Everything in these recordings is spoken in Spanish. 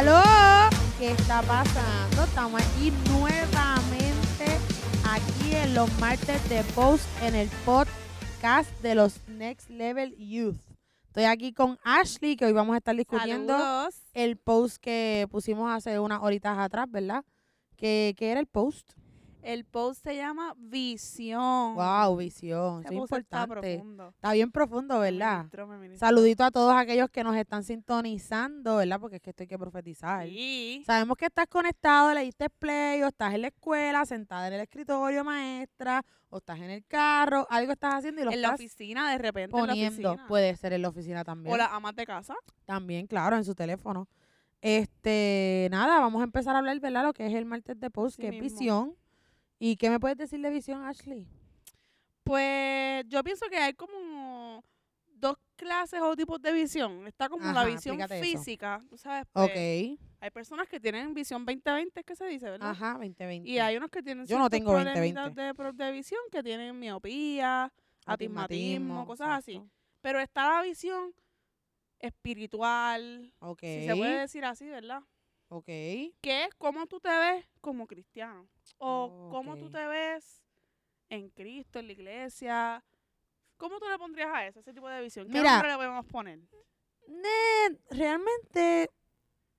¡Aló! ¿Qué está pasando? Estamos aquí nuevamente, aquí en los martes de Post, en el podcast de los Next Level Youth. Estoy aquí con Ashley, que hoy vamos a estar discutiendo Saludos. el post que pusimos hace unas horitas atrás, ¿verdad? ¿Qué, qué era el post? El post se llama Visión. Wow, visión. Eso es está importante. profundo. Está bien profundo, ¿verdad? ministró. Saludito a todos aquellos que nos están sintonizando, ¿verdad? Porque es que esto hay que profetizar. Sí. Sabemos que estás conectado, le diste play, o estás en la escuela, sentada en el escritorio, maestra, o estás en el carro, algo estás haciendo y lo En la oficina, de repente, en la poniendo. oficina. Puede ser en la oficina también. O las amas de casa. También, claro, en su teléfono. Este, nada, vamos a empezar a hablar, ¿verdad? Lo que es el martes de post, Sí que es visión. ¿Y qué me puedes decir de visión, Ashley? Pues yo pienso que hay como dos clases o tipos de visión. Está como la visión física, tú sabes. pues, ok. Hay personas que tienen visión 20-20, es que se dice, ¿verdad? Ajá, 2020. Y hay unos que tienen Yo no tengo 20/20. problemitas De, de visión, que tienen miopía, atismatismo, cosas así. Pero está la visión espiritual, Ok. si se puede decir así, ¿verdad? Ok. Que es cómo tú te ves como cristiano. O cómo tú te ves en Cristo, en la iglesia. ¿Cómo tú le pondrías a eso, ese tipo de visión? ¿Qué Mira. nombre le podemos poner? Ne- realmente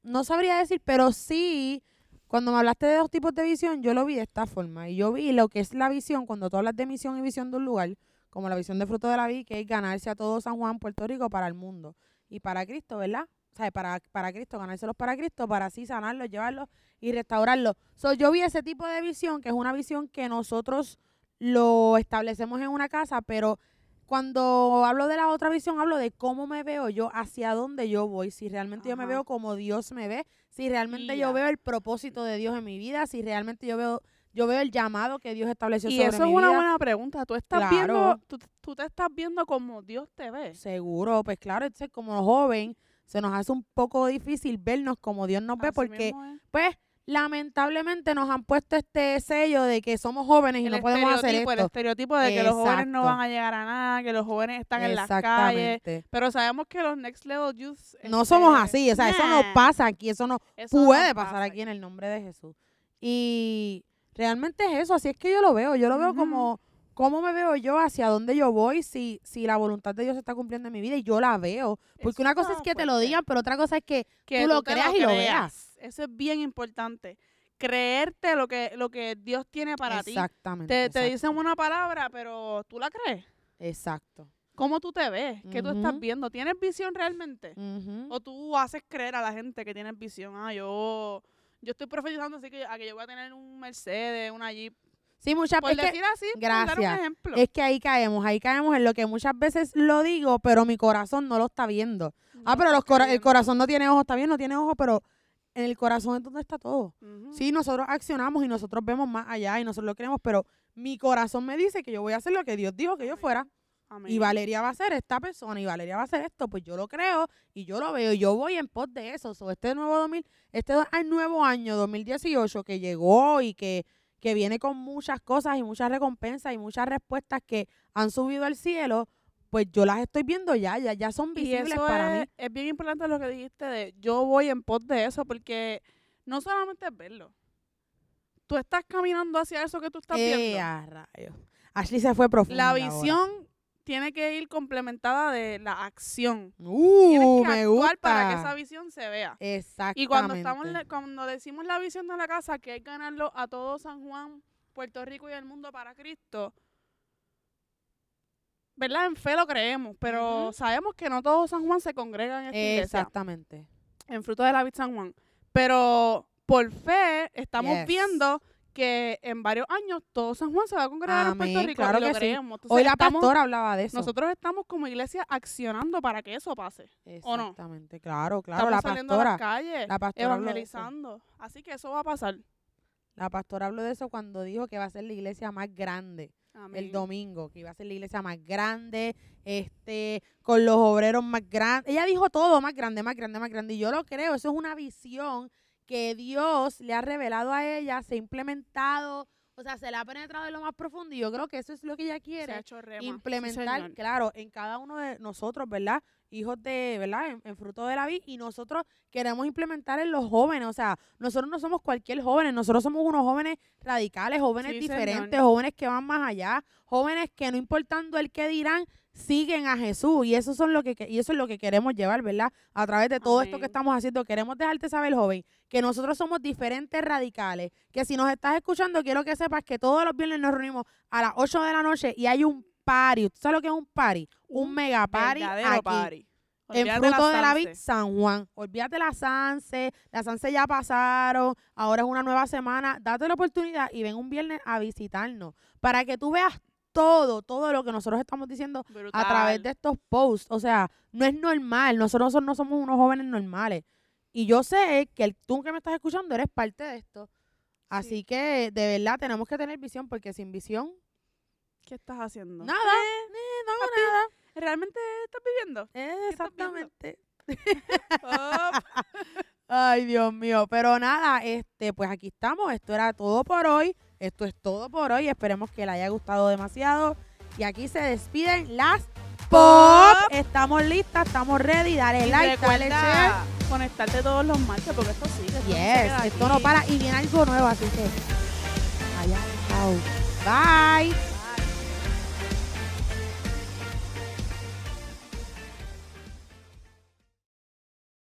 no sabría decir, pero sí, cuando me hablaste de dos tipos de visión, yo lo vi de esta forma. Y yo vi lo que es la visión, cuando tú hablas de misión y visión de un lugar, como la visión de fruto de la vida, que es ganarse a todo San Juan, Puerto Rico, para el mundo. Y para Cristo, ¿verdad? Sea, para, para Cristo, ganárselos para Cristo, para así sanarlos, llevarlos y restaurarlos. So, yo vi ese tipo de visión, que es una visión que nosotros lo establecemos en una casa, pero cuando hablo de la otra visión, hablo de cómo me veo yo, hacia dónde yo voy, si realmente yo me veo como Dios me ve, si realmente yo veo el propósito de Dios en mi vida, si realmente yo veo yo veo el llamado que Dios estableció Y sobre eso es mi una buena pregunta. Tú estás Claro. viendo, tú, tú te estás viendo como Dios te ve. Seguro, pues claro, entonces como joven se nos hace un poco difícil vernos como Dios nos ve Así porque mismo pues lamentablemente nos han puesto este sello de que somos jóvenes y el no podemos hacer estereotipo, el esto. estereotipo de que los jóvenes no van a llegar a nada, que los jóvenes están en las calles. Pero sabemos que los Next Level Youth... No este, somos así, o sea, eso no pasa aquí, eso no eso no puede pasa pasar aquí en el nombre de Jesús. Y realmente es eso, así es que yo lo veo, yo lo veo como cómo me veo yo, hacia dónde yo voy, si, si la voluntad de Dios se está cumpliendo en mi vida y yo la veo. Porque Eso una cosa es que te lo digan, pero otra cosa es que que tú lo creas y lo veas. Eso es bien importante. Creerte lo que, lo que Dios tiene para ti. Exactamente. Te, dicen una palabra, pero tú la crees. Exacto. ¿Cómo tú te ves? ¿Qué tú estás viendo? ¿Tienes visión realmente? ¿O tú haces creer a la gente que tienes visión? Ah, yo, yo estoy profetizando así que, a que yo voy a tener un Mercedes, una Jeep. Sí, muchas Por veces. decir así, por dar un gracias. ejemplo. Es que ahí caemos, ahí caemos en lo que muchas veces lo digo, pero mi corazón no lo está viendo. Ah, pero los el corazón no tiene ojos, está bien, no tiene ojos, pero en el corazón es donde está todo. Ujú. Sí, nosotros accionamos y nosotros vemos más allá y nosotros lo queremos, pero mi corazón me dice que yo voy a hacer lo que Dios dijo que yo fuera. Amén. Y Valeria va a ser esta persona y Valeria va a hacer esto, pues yo lo creo y yo lo veo y yo voy en pos de eso. So, este nuevo 2000, este nuevo año 2018 que llegó y que, que viene con muchas cosas y muchas recompensas y muchas respuestas que han subido al cielo, pues yo las estoy viendo ya, ya, ya son Y visibles eso para es, mí. es bien importante lo que dijiste de yo voy en pos de eso, porque no solamente es verlo. Tú estás caminando hacia eso que tú estás Eh, viendo. a rayos. Ashley se fue profunda La ahora. Tiene que ir complementada de la acción. Uh, Tienes que me gusta. para que esa visión se vea. Exactamente. Y cuando estamos cuando decimos la visión de la casa, que es ganarlo a todo San Juan, Puerto Rico y el mundo para Cristo, ¿verdad? En fe lo creemos, pero sabemos que no todo San Juan se congrega en esta iglesia, Exactamente. en Fruto de la Vid San Juan. Pero por fe estamos Yes. viendo que en varios años todo San Juan se va a congregar en Puerto Amén, Rico claro y lo que sí. creemos. Entonces, Hoy la estamos- pastora hablaba de eso. nosotros estamos como iglesia accionando para que eso pase. ¿o no? Exactamente, claro, claro. estamos La saliendo a pastora, las calles, la pastora evangelizando. Así que eso va a pasar. La pastora habló de eso cuando dijo que va a ser la iglesia más grande Amén. el domingo, que iba a ser la iglesia más grande, este, con los obreros más grandes. Ella dijo todo más grande, más grande, más grande. Y yo lo creo, eso es una visión que Dios le ha revelado a ella, se ha implementado. O sea, se le ha penetrado en lo más profundo y yo creo que eso es lo que ella Se ha quiere. Sí, implementar, claro, en cada uno de nosotros, ¿verdad? Hijos de, ¿verdad? En, en fruto de la vida y nosotros queremos implementar en los jóvenes, o sea, nosotros no somos cualquier joven, nosotros somos unos jóvenes radicales, jóvenes Sí, diferentes, señor. jóvenes que van más allá, jóvenes que no importando el que dirán, siguen a Jesús y eso son lo que y eso es lo que queremos llevar, ¿verdad? A través de todo esto que estamos haciendo, queremos dejarte saber, joven, que nosotros somos diferentes radicales, que si nos estás escuchando, quiero que sepas que todos los viernes nos reunimos a las 8 de la noche y hay un party. ¿Tú sabes lo que es un party? Un, mega party aquí. party. En Fruto de la. Vid, San Juan. Olvídate la Sanse, la Sanse ya pasaron, ahora es una nueva semana. Date la oportunidad y ven un viernes a visitarnos para que tú veas todo, todo lo que nosotros estamos diciendo a través de estos posts. O sea, no es normal. Nosotros no somos unos jóvenes normales. Y yo sé que el, tú que me estás escuchando eres parte de esto. Así Sí. que de verdad tenemos que tener visión porque sin visión, ¿Qué estás haciendo? nada, eh, no hago nada. ¿Realmente estás viviendo? Eh, estás viendo? exactamente. Oh, Ay, Dios mío. Pero nada, este, pues aquí estamos. Esto era todo por hoy. Esto es todo por hoy. Esperemos que le haya gustado demasiado. Y aquí se despiden las pop. Estamos listas, estamos ready. Dale y like, dale share. conectarte todos los martes porque esto sigue. esto no Yes, queda esto no para. Y viene algo nuevo, así que. Allá, chao. Bye.